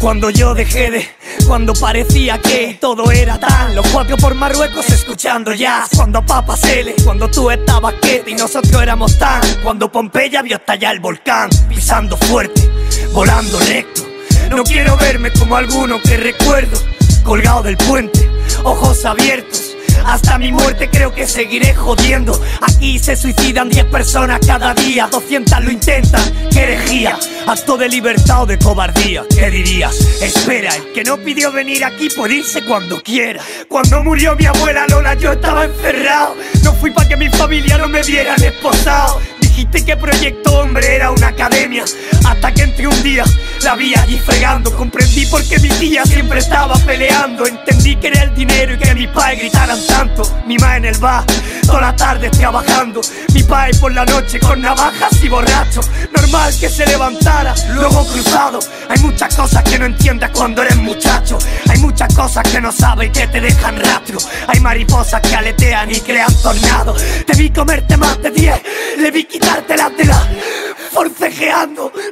Cuando yo dejé de, cuando parecía que todo era tan Los cuatro por Marruecos escuchando jazz Cuando Papa Sele, cuando tú estabas quieto y nosotros éramos tan Cuando Pompeya vio estallar el volcán Pisando fuerte, volando recto No quiero verme como alguno que recuerdo Colgado del puente, ojos abiertos hasta mi muerte creo que seguiré jodiendo. Aquí se suicidan 10 personas cada día, 200 lo intentan. ¡Qué herejía! Acto de libertad o de cobardía. ¿Qué dirías? Espera, el que no pidió venir aquí puede irse cuando quiera. Cuando murió mi abuela Lola yo estaba encerrado. No fui para que mi familia no me vieran esposado. Dijiste que Proyecto Hombre era una academia Hasta que entre un día la vi allí fregando Comprendí por qué mi tía siempre estaba peleando. Entendí que era el dinero y que mis padres gritaran tanto. Mi ma en el bar, toda la tarde trabajando. Mi padre por la noche con navajas y borracho. Normal que se levantara, luego cruzado. Hay muchas cosas que no entiendes cuando eres muchacho. Hay muchas cosas que no sabes y que te dejan rastro. Hay mariposas que aletean y crean tornados. Te vi comerte más de 10, le vi quitar la tela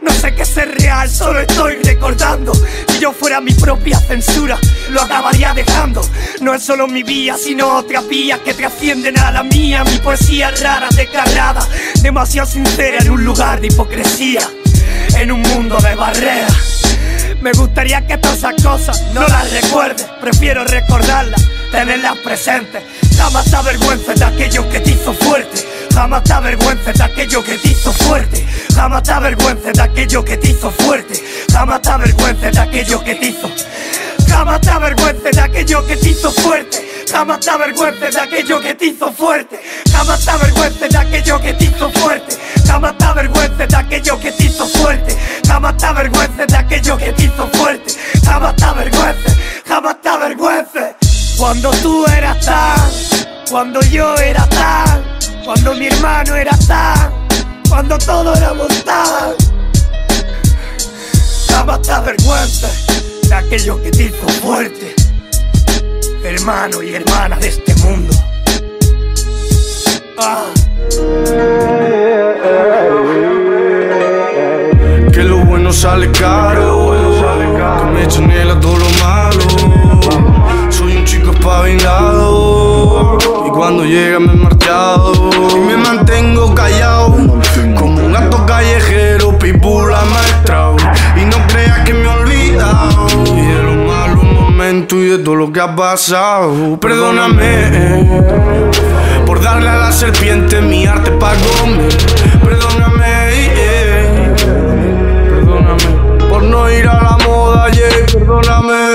No sé qué ser real, solo estoy recordando. Si yo fuera mi propia censura, lo acabaría dejando. No es solo mi vía, sino otras vías que trascienden a la mía. Mi poesía rara, descarrada, demasiado sincera en un lugar de hipocresía En un mundo de barreras. Me gustaría que todas esas cosas no las recuerdes, prefiero recordarlas, tenerlas presentes. Jamás te avergüences de aquello que te hizo fuerte, jamás te avergüences de aquello que te hizo fuerte, jamás te avergüences de aquello que te hizo fuerte, jamás te avergüences de aquello que te hizo. Jamás te avergüences de aquello que te hizo fuerte, jamás te avergüences de aquello que te hizo fuerte, jamás te avergüences de aquello que te hizo fuerte, jamás te avergüences de aquello que te hizo fuerte, jamás te avergüences de aquello que te hizo fuerte, jamás te avergüences, jamás te avergüences. Cuando tú eras tan, cuando yo era tan, cuando mi hermano era tan, cuando todo éramos tan, jamás te avergüences de aquello que te hizo fuerte, hermano y hermana de este mundo. Pasado. Perdóname por darle a la serpiente mi arte para. Perdóname, yeah. perdóname por no ir a la moda, yeah. Perdóname,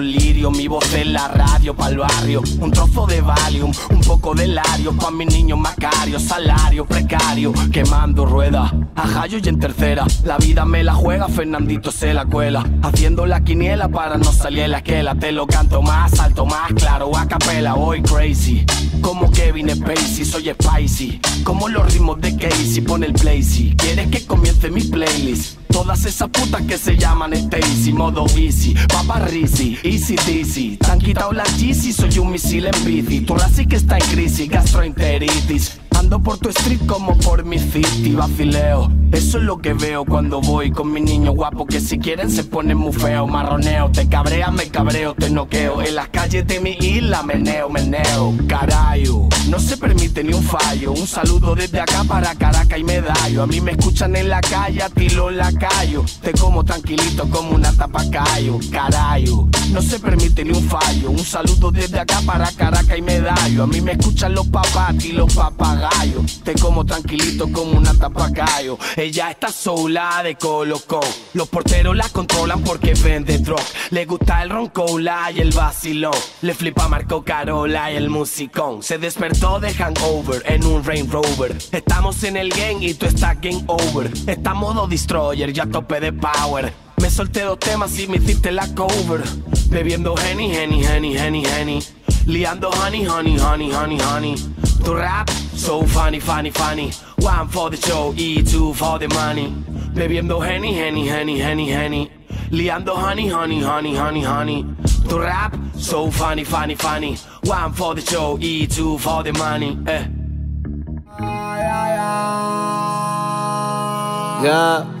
Mi voz en la radio pa'l barrio. Un trozo de Valium, un poco de Lario. Pa' mis niños macarios, salario precario. Quemando ruedas, a Jayo y en tercera. La vida me la juega, Fernandito se la cuela. Haciendo la quiniela para no salir la quela. Te lo canto más alto, más claro, a capela. Voy crazy, como Kevin Spacey, soy spicy. Como los ritmos de Casey, pone el si quieres que comience mi playlist. Todas esas putas que se llaman Stacy, modo easy, paparrisi, easy dizzy. Te han quitado la Yeezy, soy un misil en bici. Tu sí que está en crisis, gastroenteritis. Ando por tu street como por mi city, vacileo. Eso es lo que veo cuando voy con mi niño guapo que si quieren se ponen muy feo, marroneo. Te cabrea, me cabreo, te noqueo. En las calles de mi isla meneo, meneo. Carayo, no se permite ni un fallo. Un saludo desde acá para Caracas y Medallo. A mí me escuchan en la calle, a ti lo la callo. Te como tranquilito como una tapacayo. Carayo, no se permite ni un fallo. Un saludo desde acá para Caracas y Medallo. A mí me escuchan los papás y los papagayos. Te como tranquilito como una tapacayo. Ella está sola de Colocó. Los porteros la controlan porque vende drop. Le gusta el roncola y el vacilón. Le flipa Marco Carola y el musicón. Se despertó de hangover en un Rain Rover. Estamos en el game y tú estás game over. Está modo destroyer, ya tope de power. Me solté dos temas y me hiciste la cover. Bebiendo Henny, Henny, Henny, Henny, Henny. Liando honey, honey, honey, honey, honey. Tu rap, so funny, funny, funny. One for the show E two for the money. Bebiendo Henny, Henny, Henny, Henny, Henny. Liando honey, honey, honey, honey, honey. Tu rap, so funny, funny, funny. One for the show E two for the money. Eh. Yeah.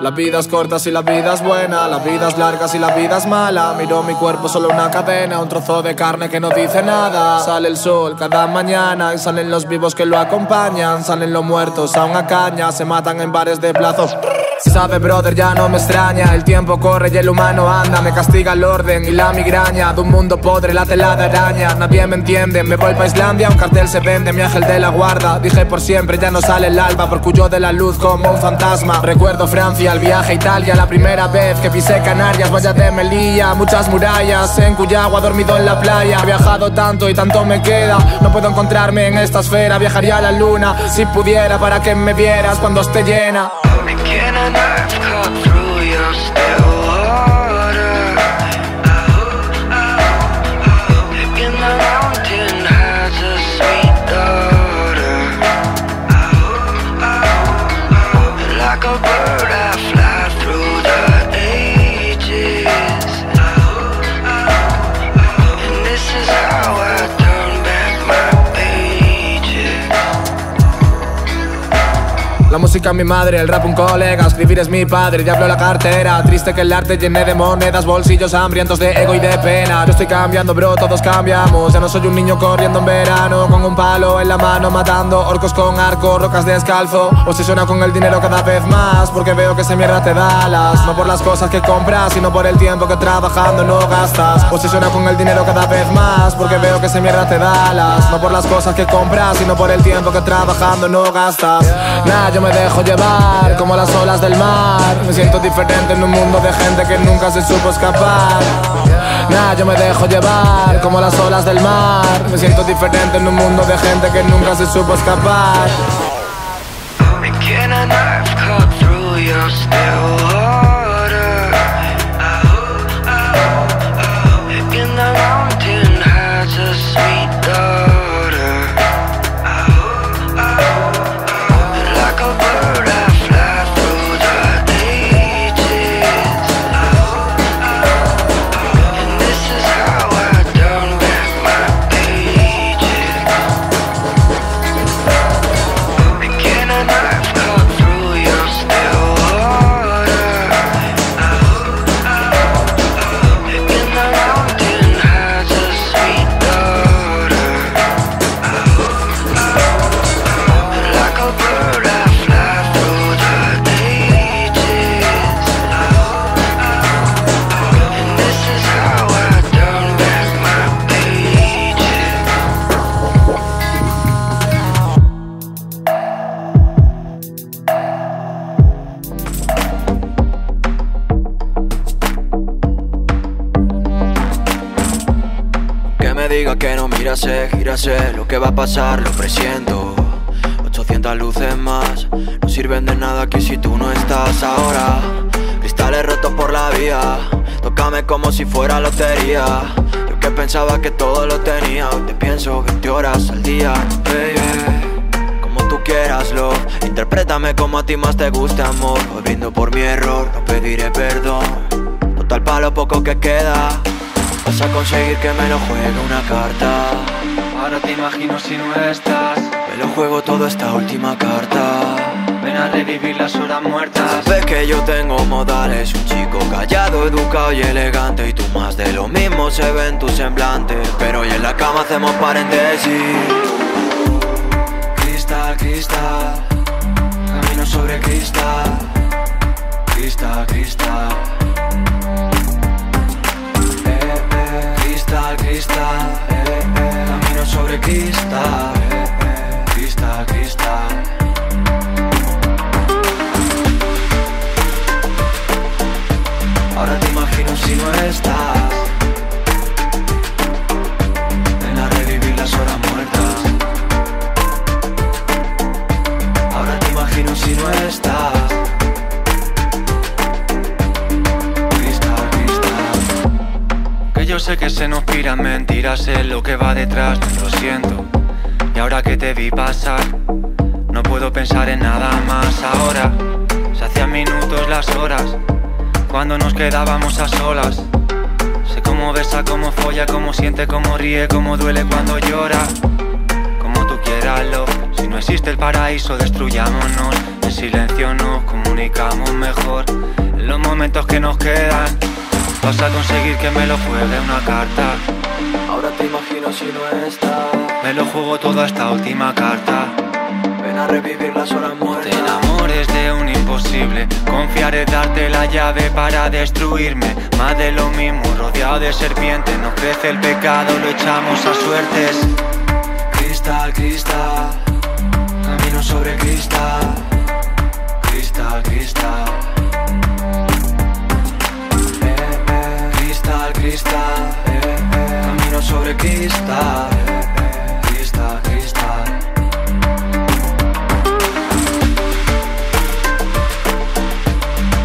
La vida es corta si la vida es buena, la vida es larga si la vida es mala. Miro mi cuerpo solo una cadena, un trozo de carne que no dice nada. Sale el sol cada mañana y salen los vivos que lo acompañan. Salen los muertos a una caña, se matan en bares de plazos. Sabe, brother, ya no me extraña. El tiempo corre y el humano anda. Me castiga el orden y la migraña. De un mundo podre, la tela de araña. Nadie me entiende, me voy pa' Islandia. Un cartel se vende, mi ángel de la guarda. Dije por siempre, ya no sale el alba. Por cuyo de la luz como un fantasma. Recuerdo Francia, el viaje a Italia. La primera vez que pisé Canarias, vaya de Melilla. Muchas murallas en cuya agua dormido en la playa. He viajado tanto y tanto me queda. No puedo encontrarme en esta esfera. Viajaría a la luna si pudiera para que me vieras cuando esté llena. Can a La música es mi madre, el rap un colega, escribir es mi padre, diablo la cartera. Triste que el arte llene de monedas, bolsillos hambrientos de ego y de pena. Yo estoy cambiando, bro, todos cambiamos. Ya no soy un niño corriendo en verano, con un palo en la mano, matando orcos con arco, rocas descalzo. Obsesiona con el dinero cada vez más, porque veo que esa mierda te da alas. No por las cosas que compras, sino por el tiempo que trabajando no gastas. Obsesiona con el dinero cada vez más, porque veo que esa mierda te da alas. No por las cosas que compras, sino por el tiempo que trabajando no gastas. Nah, yo me dejo llevar como las olas del mar. Me siento diferente en un mundo de gente que nunca se supo escapar. Nah, yo me dejo llevar como las olas del mar. Me siento diferente en un mundo de gente que nunca se supo escapar. Diga que no, mírase, gírase. Lo que va a pasar, lo presiento. 800 luces más, no sirven de nada aquí si tú no estás ahora. Cristales rotos por la vía, tócame como si fuera lotería. Yo que pensaba que todo lo tenía, hoy te pienso 20 horas al día, baby. Como tú quieras, lo Interprétame como a ti más te guste, amor. Hoy por mi error, no pediré perdón. Total pa' lo poco que queda. Vas a conseguir que me lo juegue una carta. Ahora te imagino si no estás. Me lo juego todo esta última carta. Ven a revivir las horas muertas. Ves que yo tengo modales, un chico callado, educado y elegante. Y tú más de lo mismo se ve en tu semblante. Pero hoy en la cama hacemos paréntesis. Cristal, cristal. Camino sobre cristal. Cristal, cristal. Camino sé lo que va detrás, lo siento. Y ahora que te vi pasar, no puedo pensar en nada más ahora. Se hacían minutos las horas, cuando nos quedábamos a solas. Sé cómo besa, cómo folla, cómo siente, cómo ríe, cómo duele cuando llora. Como tú quieras, lo. Si no existe el paraíso, destruyámonos. En silencio nos comunicamos mejor. En los momentos que nos quedan, vas a conseguir que me lo juegue una carta. Te si no estás. Me lo juego toda esta última carta. Ven a revivir las horas Te muertas. enamores de un imposible. Confiar es darte la llave para destruirme. Más de lo mismo, rodeado de serpientes. Nos crece el pecado, lo echamos a suertes. Cristal, cristal. Camino sobre cristal. Cristal, cristal. Eh, eh, Cristal, cristal. Sobre cristal. Cristal, cristal.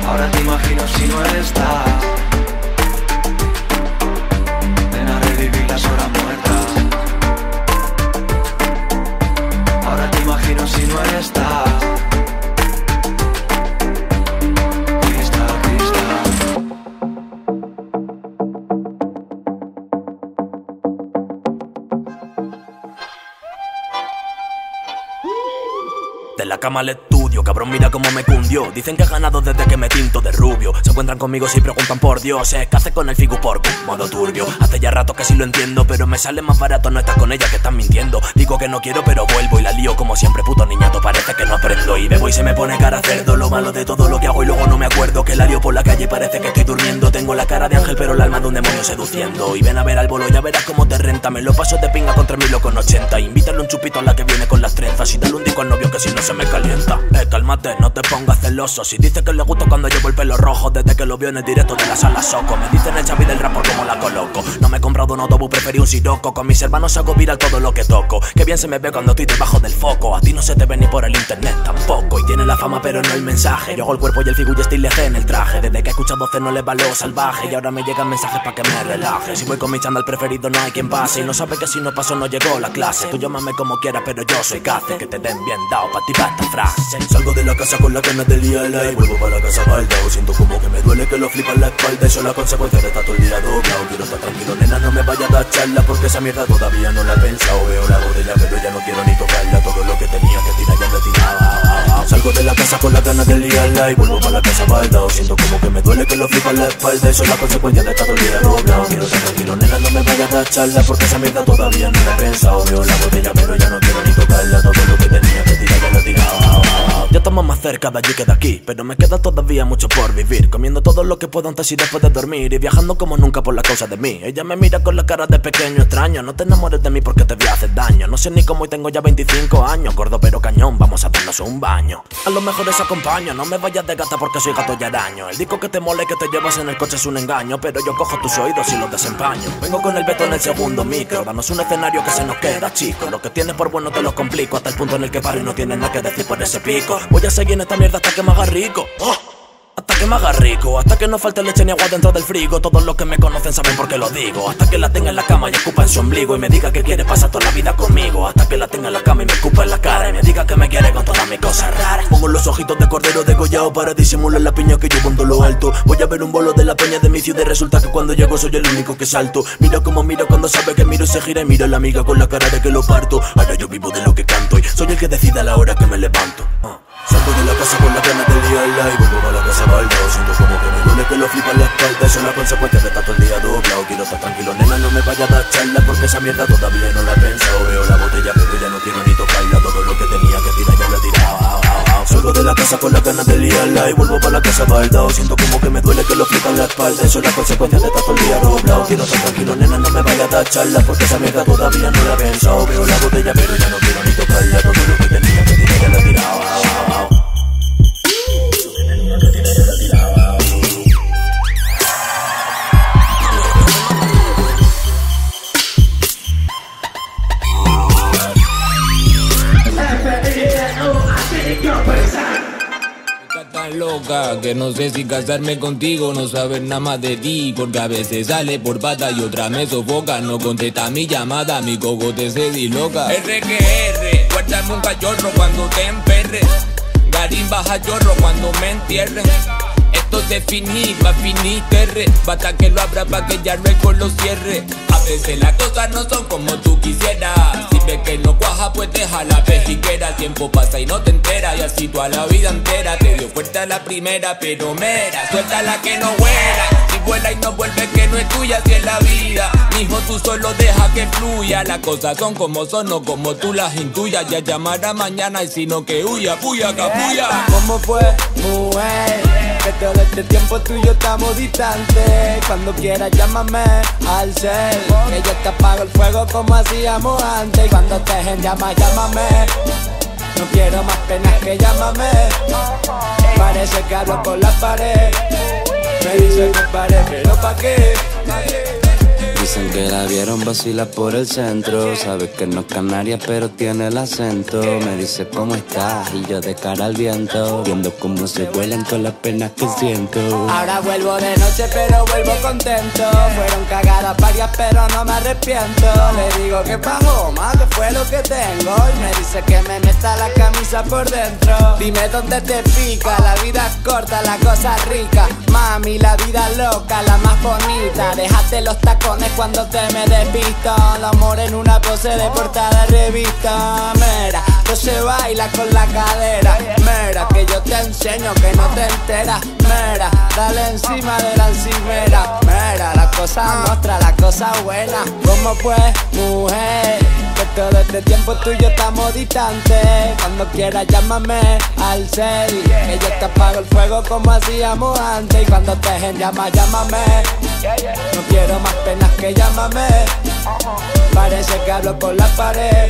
Ahora te imagino si no estás. Ven a revivir las horas muertas. Ahora te imagino si no estás. De estudio, cabrón, mira cómo me cundió. Dicen que he ganado desde que me tinto de rubio. Se encuentran conmigo si preguntan por Dios. Es que hace con el figu por modo turbio. Hace ya rato que sí lo entiendo, pero me sale más barato no estar con ella que están mintiendo. Digo que no quiero, pero vuelvo y la lío como siempre, puto niñato. Parece que no aprendo y bebo y se me pone cara cerdo. Lo malo de todo lo que hago y luego no me acuerdo. Que la lío por la calle, parece que estoy durmiendo. Tengo la cara de ángel, pero el alma de un demonio seduciendo. Y ven a ver al bolo, ya verás cómo te renta. Me lo paso de pinga contra mil con 80. Invítale un chupito a la que viene con las trenzas. Y dale un disco al novio que si no se me calienta. Cálmate, no te pongas celoso. Si dice que le gusta cuando llevo el pelo rojo, desde que lo vio en el directo de la sala Soco. Me dicen el chavi del rap por cómo la coloco. No me he comprado un autobús, preferí un siroco. Con mis hermanos hago viral todo lo que toco. Que bien se me ve cuando estoy debajo del foco. A ti no se te ve ni por el internet tampoco. Y tiene la fama, pero no el mensaje. Yo hago el cuerpo y el figu y lejé en el traje. Desde que he escuchado voces no le va lo salvaje. Y ahora me llegan mensajes para que me relaje. Si voy con mi chándal preferido, no hay quien pase. Y no sabe que si no paso, no llegó la clase. Tú llámame como quieras, pero yo soy cace. Que te den bien dado para ti pa' esta frase. Salgo de la casa con la ganas de liarla y vuelvo para la casa baldao. Siento como que me duele que lo flipa en la espalda. Y son la consecuencia de estar todo el día doblado. Quiero estar tranquilo, nena, no me vaya a dar charla. Porque esa mierda todavía no la he pensado. Veo la botella, pero ya no quiero ni tocarla. Todo lo que tenía que tirar ya tirado. Salgo de la casa con la ganas de liarla y vuelvo para la casa baldao. Siento como que me duele que lo flipa en la espalda. Y son la consecuencia de estar todo el día doblado. Quiero estar tranquilo, nena, no me vaya a dar charla. Porque esa mierda todavía no la he pensado. Veo la botella, pero ya no quiero ni tocarla. Todo lo que tenía que tirar ya lo tirado. Ya estamos más cerca de allí que de aquí, pero me queda todavía mucho por vivir. Comiendo todo lo que puedo antes y después de dormir y viajando como nunca por la causa de mí. Ella me mira con la cara de pequeño extraño. No te enamores de mí porque te voy a hacer daño. No sé ni cómo y tengo ya 25 años. Gordo pero cañón, vamos a darnos un baño. A lo mejor es acompaño, no me vayas de gata porque soy gato y araño. El disco que te mole que te llevas en el coche es un engaño, pero yo cojo tus oídos y los desempaño. Vengo con el veto en el segundo micro, danos un escenario que se nos queda chico. Lo que tienes por bueno te lo complico hasta el punto en el que paro y no tienes nada que decir por ese pico. Voy a seguir en esta mierda hasta que me haga rico. Hasta que me haga rico, hasta que no falte leche ni agua dentro del frigo. Todos los que me conocen saben por qué lo digo. Hasta que la tenga en la cama y escupa en su ombligo. Y me diga que quiere pasar toda la vida conmigo. Hasta que la tenga en la cama y me escupa en la cara. Y me diga que me quiere con todas mis cosas raras. Pongo los ojitos de cordero degollado para disimular la piña que llevo en lo alto. Voy a ver un bolo de la peña de mi ciudad. Y resulta que cuando llego soy el único que salto. Mira como miro cuando sabe que miro y se gira. Y mira a la amiga con la cara de que lo parto. Ahora yo vivo de lo que canto. Y soy el que decide a la hora que me levanto. Ah. Salgo de la casa con la ganas de liarla y vuelvo a la casa baldao Siento como que me duele que lo flipa en la espalda. Eso es la consecuencia de estar todo el día doblado Quiero estar tranquilo, nena, no me vaya a dar charla Porque esa mierda todavía no la he pensado. Veo la botella pero ya no quiero ni tocarla. Todo lo que tenía que tirar ya lo he tirado Salgo de la casa con la ganas de liarla y vuelvo para la casa baldao Siento como que me duele que lo flipa en la espalda. Eso es la consecuencia de estar todo el día doblado Quiero estar tranquilo, nena, no me vaya a dar charla Porque esa mierda todavía no la he pensado. Veo la botella pero ya no quiero ni tocarla. Todo lo que tenía que tirar ya lo he tirado que no sé si casarme contigo, no saber nada más de ti, porque a veces sale por pata y otra me sofoca, no contesta mi llamada, mi cogote se disloca. RQR, guárdame un cachorro cuando te emperre, Garín baja chorro cuando me entierren. Definir, va a finir terre Basta que lo abra pa' que ya luego lo cierre. A veces las cosas no son como tú quisieras. Si ves que no cuaja pues deja la pejiquera. Tiempo pasa y no te enteras Y así toda la vida entera. Te dio fuerte a la primera pero mera Suelta la que no vuela Si vuela y no vuelve que no es tuya si es la vida. Mijo tú solo deja que fluya. Las cosas son como son no como tú las intuyas. Ya llamará mañana y si no que huya, puya, capuya. ¿Cómo fue, mujer? Que todo este tiempo tuyo estamos distantes. Cuando quieras llámame al cel Que yo te apago el fuego como hacíamos antes. Y cuando te en llama, llámame. No quiero más penas que llámame. Parece que hablo con la pared. Me dice que pare, pero pa' qué Dicen que la vieron vacilar por el centro. Sabes que no es canaria, pero tiene el acento. Me dice cómo estás y yo de cara al viento. Viendo cómo se vuelan con las penas que siento. Ahora vuelvo de noche, pero vuelvo contento. Fueron cagadas varias, pero no me arrepiento. Le digo que bajo más, que fue lo que tengo. Y me dice que me meta la camisa por dentro. Dime dónde te pica, la vida es corta, la cosa es rica. Mami, la vida loca, la más bonita. Déjate los tacones cuando te me despisto. El amor en una pose de portada revista. Mira, no se baila con la cadera. Mira, que yo te enseño que no te enteras. Mira, dale encima de la encimera. Mira, la cosa nuestra, la cosa buena. ¿Cómo pues, mujer? Que todo este tiempo tú y yo estamos distantes. Cuando quieras llámame al cel. Que yo te apago el fuego como hacíamos antes. Y cuando te en llama, llámame. No quiero más penas que llámame. Parece que hablo con la pared.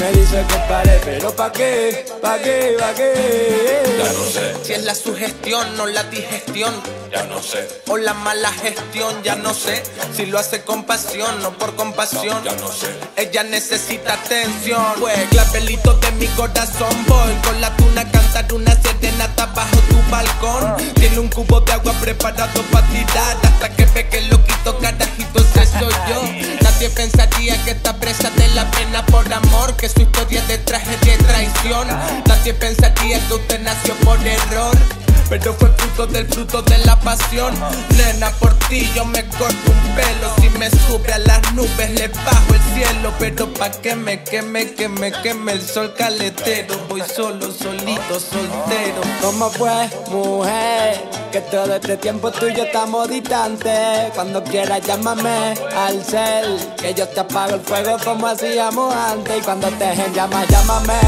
Me dice que pare, pero ¿pa' qué? ¿Pa' qué? ¿Pa' qué? Ya no sé, Si es la sugestión o la digestión. ya no sé, O la mala gestión, ya no sé. Si lo hace con pasión o por compasión. ya no sé. Ella necesita atención. Pues clavelito de mi corazón. Voy con la tuna cantar una serenata bajo tu balcón. Tiene un cubo de agua preparado para tirar. Hasta que ve que lo quito, carajito, soy yo. Nadie pensaría que está presa de la pena por amor. Que su historia de tragedia y traición. Nadie pensaría que usted nació por error. Pero fue fruto del fruto de la pasión. Nena, por ti yo me corto un pelo. Si me sube a las nubes, le bajo el cielo. Pero pa' que me queme, que me queme el sol caletero. Voy solo, solito, soltero. ¿Cómo fue, mujer? Que todo este tiempo tú y yo estamos distantes. Cuando quieras llámame al cel. Que yo te apago el fuego como hacíamos antes. Y cuando te en llama, llámame.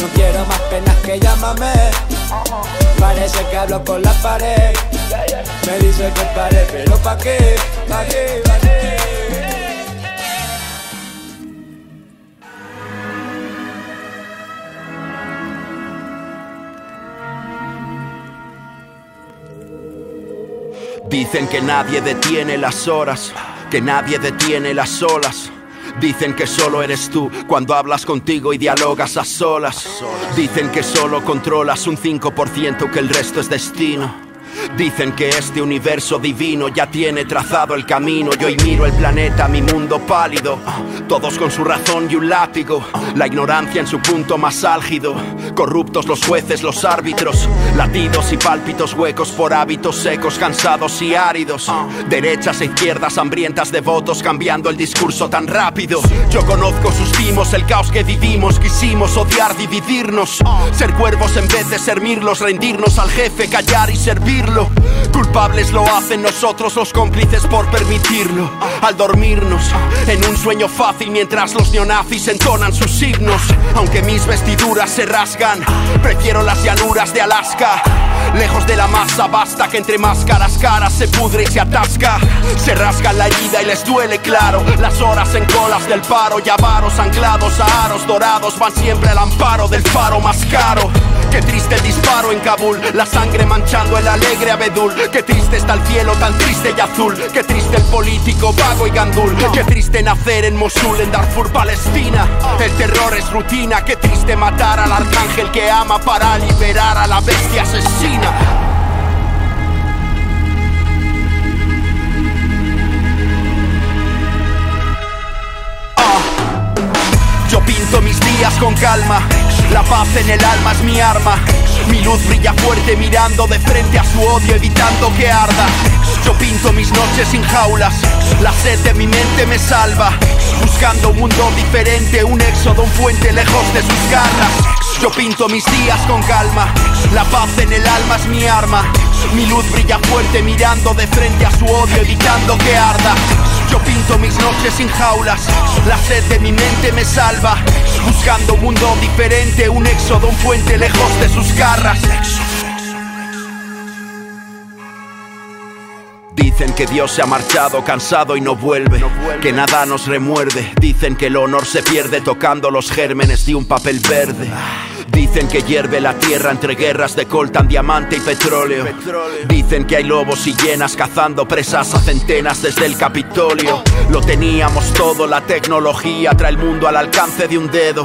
No quiero más penas que llámame. Parece que hablo con la pared. Me dice que pare, pero ¿pa' qué? ¿Pa' qué? ¿Pa' qué? Dicen que nadie detiene las horas, que nadie detiene las olas. Dicen que solo eres tú cuando hablas contigo y dialogas a solas. Dicen que solo controlas un 5%, que el resto es destino. Dicen que este universo divino ya tiene trazado el camino. Yo hoy miro el planeta, mi mundo pálido. Todos con su razón y un látigo. La ignorancia en su punto más álgido. Corruptos los jueces, los árbitros. Latidos y pálpitos huecos por hábitos secos, cansados y áridos. Derechas e izquierdas hambrientas de votos, cambiando el discurso tan rápido. Yo conozco sus timos, el caos que vivimos. Quisimos odiar, dividirnos. Ser cuervos en vez de ser mirlos, rendirnos al jefe, callar y Culpables lo hacen nosotros los cómplices por permitirlo. Al dormirnos en un sueño fácil mientras los neonazis entonan sus himnos. Aunque mis vestiduras se rasgan, prefiero las llanuras de Alaska. Lejos de la masa, basta que entre máscaras caras se pudre y se atasca. Se rasga la herida y les duele, claro. Las horas en colas del paro y avaros anclados a aros dorados van siempre al amparo del faro más caro. Qué triste disparo en Kabul, la sangre manchando el alegre abedul. Qué triste está el cielo tan triste y azul. Qué triste el político vago y gandul. Qué triste nacer en Mosul, en Darfur, Palestina. El terror es rutina. Qué triste matar al arcángel que ama para liberar a la bestia asesina. Con calma, la paz en el alma es mi arma. Mi luz brilla fuerte mirando de frente a su odio, evitando que arda. Yo pinto mis noches sin jaulas, la sed de mi mente me salva. Buscando un mundo diferente, un éxodo, un puente lejos de sus garras. Yo pinto mis días con calma, la paz en el alma es mi arma. Mi luz brilla fuerte mirando de frente a su odio, evitando que arda. Yo pinto mis noches sin jaulas, la sed de mi mente me salva. Buscando un mundo diferente, un éxodo, un puente lejos de sus garras. Dicen que Dios se ha marchado cansado y no vuelve, que nada nos remuerde. Dicen que el honor se pierde tocando los gérmenes de un papel verde. Dicen que hierve la tierra entre guerras de coltan, diamante y petróleo. Dicen que hay lobos y llenas cazando presas a centenas desde el Capitolio. Lo teníamos todo, la tecnología trae el mundo al alcance de un dedo.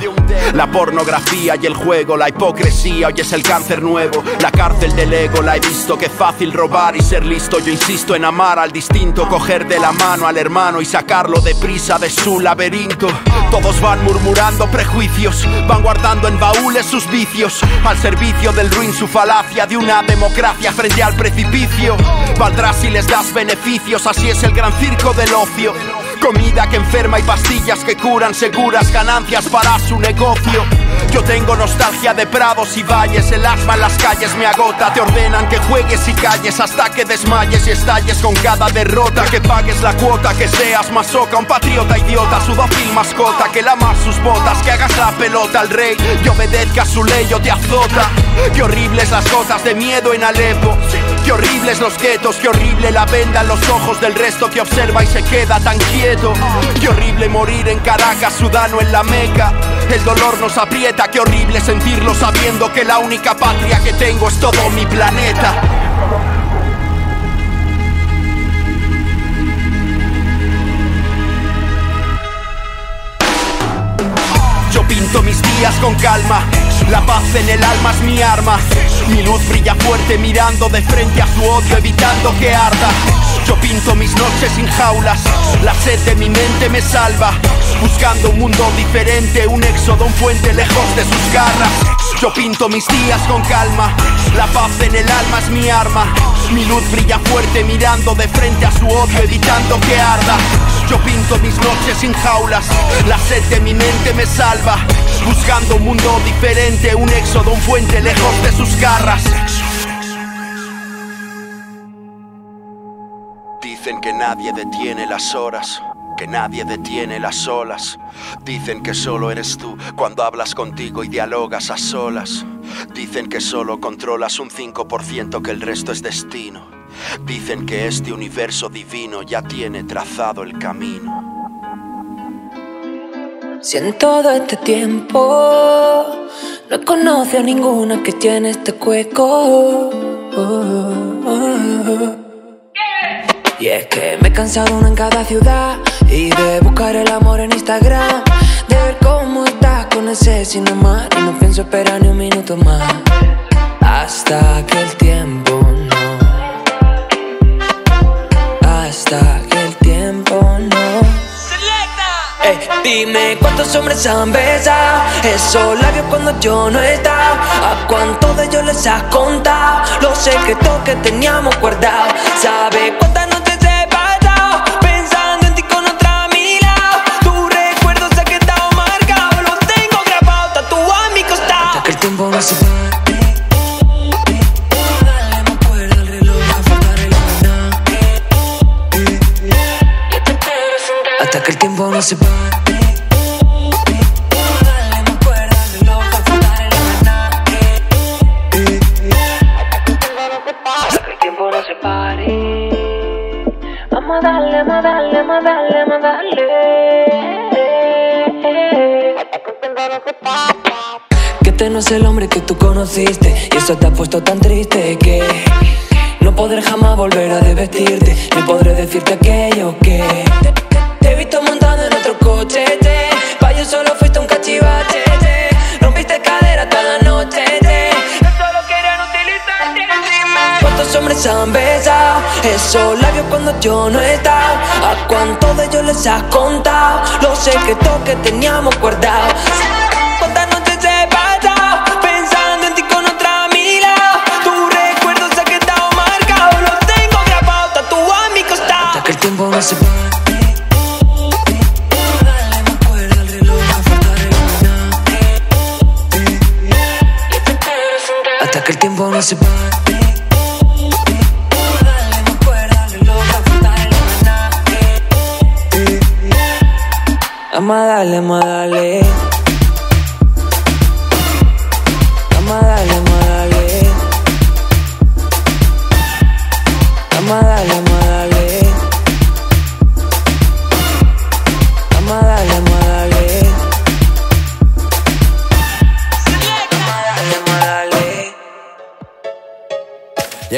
La pornografía y el juego, la hipocresía, hoy es el cáncer nuevo. La cárcel del ego, la he visto que fácil robar y ser listo. Yo insisto en amar al distinto, coger de la mano al hermano y sacarlo deprisa de su laberinto. Todos van murmurando prejuicios, van guardando en baúles sus vicios, al servicio del ruin su falacia de una democracia frente al precipicio. Valdrá si les das beneficios, así es el gran circo del ocio. Comida que enferma y pastillas que curan, seguras ganancias para su negocio. Yo tengo nostalgia de prados y valles, el asma en las calles me agota. Te ordenan que juegues y calles hasta que desmayes y estalles con cada derrota. Que pagues la cuota, que seas masoca, un patriota idiota, su dócil mascota. Que lamas sus botas, que hagas la pelota al rey y obedezca su ley o te azota. Qué horribles las gotas de miedo en Alepo. Qué horribles los guetos, qué horrible la venda en los ojos del resto que observa y se queda tan quieto. Qué horrible morir en Caracas, Sudán o en la Meca. El dolor nos aprieta, qué horrible sentirlo sabiendo que la única patria que tengo es todo mi planeta. Yo pinto mis días con calma, la paz en el alma es mi arma. Mi luz brilla fuerte mirando de frente a su odio, evitando que arda. Yo pinto mis noches sin jaulas, la sed de mi mente me salva. Buscando un mundo diferente, un éxodo, un puente lejos de sus garras. Yo pinto mis días con calma, la paz en el alma es mi arma. Mi luz brilla fuerte mirando de frente a su odio, evitando que arda. Yo pinto mis noches sin jaulas, la sed de mi mente me salva. Buscando un mundo diferente, un éxodo, un puente lejos de sus garras. Dicen que nadie detiene las horas, que nadie detiene las olas. Dicen que solo eres tú cuando hablas contigo y dialogas a solas. Dicen que solo controlas un 5% que el resto es destino. Dicen que este universo divino ya tiene trazado el camino. Si en todo este tiempo no he conocido a ninguna que tiene este cueco. Y es que me he cansado una en cada ciudad y de buscar el amor en Instagram, de ver cómo estás con ese sin amar y no pienso esperar ni un minuto más hasta que el tiempo no, hasta dime cuántos hombres han besado esos labios cuando yo no estaba. ¿A cuántos de ellos les has contado los secretos que teníamos guardados? ¿Sabes cuántas noches he pasado pensando en ti con otra a mi lado? Tu recuerdo se ha quedado marcado, lo tengo grabado, tatuado a mi costado. Hasta que el tiempo no se pare. Dale, me acuerdo el reloj, a faltar el maná. Hasta que el tiempo no se pare. Que este no es el hombre que tú conociste Y eso te ha puesto tan triste que No podré jamás volver a desvestirte. Ni podré decirte aquello que yo no estaba? ¿A cuántos de ellos les has contado los secretos que teníamos guardados? ¿Cuántas noches he pasado pensando en ti con otra a mi lado? Tu recuerdo se ha quedado marcado, lo tengo grabado, tatuado a mi costado. Hasta que el tiempo no se pare. Dale, me acuerdo el reloj, a faltar el maná. Hasta que el tiempo no se pare. Darle, vamos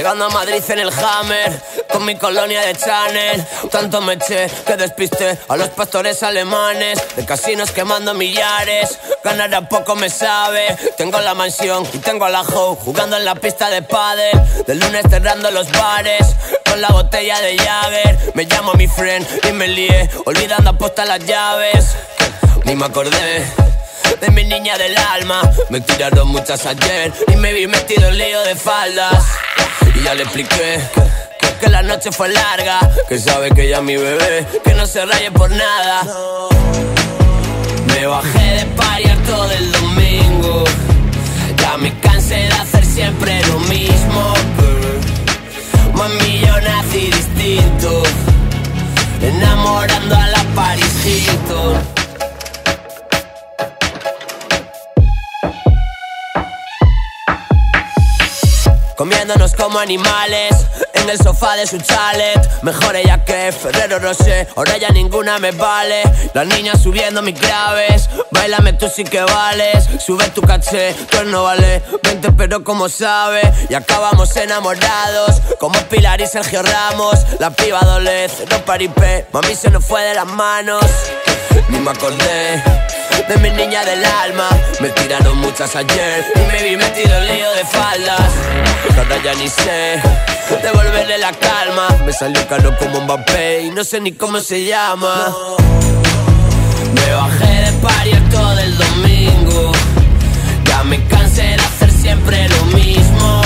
Llegando a Madrid en el Hammer, con mi colonia de Chanel. Tanto me eché que despisté a los pastores alemanes. De casinos quemando millares, ganar a poco me sabe. Tengo la mansión y tengo a la hoe jugando en la pista de pádel. Del lunes cerrando los bares, con la botella de Jagger. Me llamo mi friend y me lié, olvidando apostar las llaves. Ni me acordé de mi niña del alma. Me tiraron muchas ayer y me vi metido en lío de faldas. Ya le expliqué que, que la noche fue larga, que sabe que ya mi bebé, que no se raye por nada. Me bajé de pariar todo el domingo. Ya me cansé de hacer siempre lo mismo. Mami, yo nací distinto. Enamorando a la Paris Comiéndonos como animales en el sofá de su chalet. Mejor ella que Ferrero Rocher, ahora ya ninguna me vale. Las niñas subiendo mis graves, bailame tú sí que vales. Sube tu caché, tú no vale. Vente pero como sabes, y acabamos enamorados. Como Pilar y Sergio Ramos, la piba dolez, no paripé. Mami se nos fue de las manos, ni me acordé de mi niña del alma. Me tiraron muchas ayer y me vi metido en lío de faldas. Ahora ya ni sé devolverle la calma. Me salió caro como Mbappé y no sé ni cómo se llama. Me bajé de paria todo el domingo. Ya me cansé de hacer siempre lo mismo.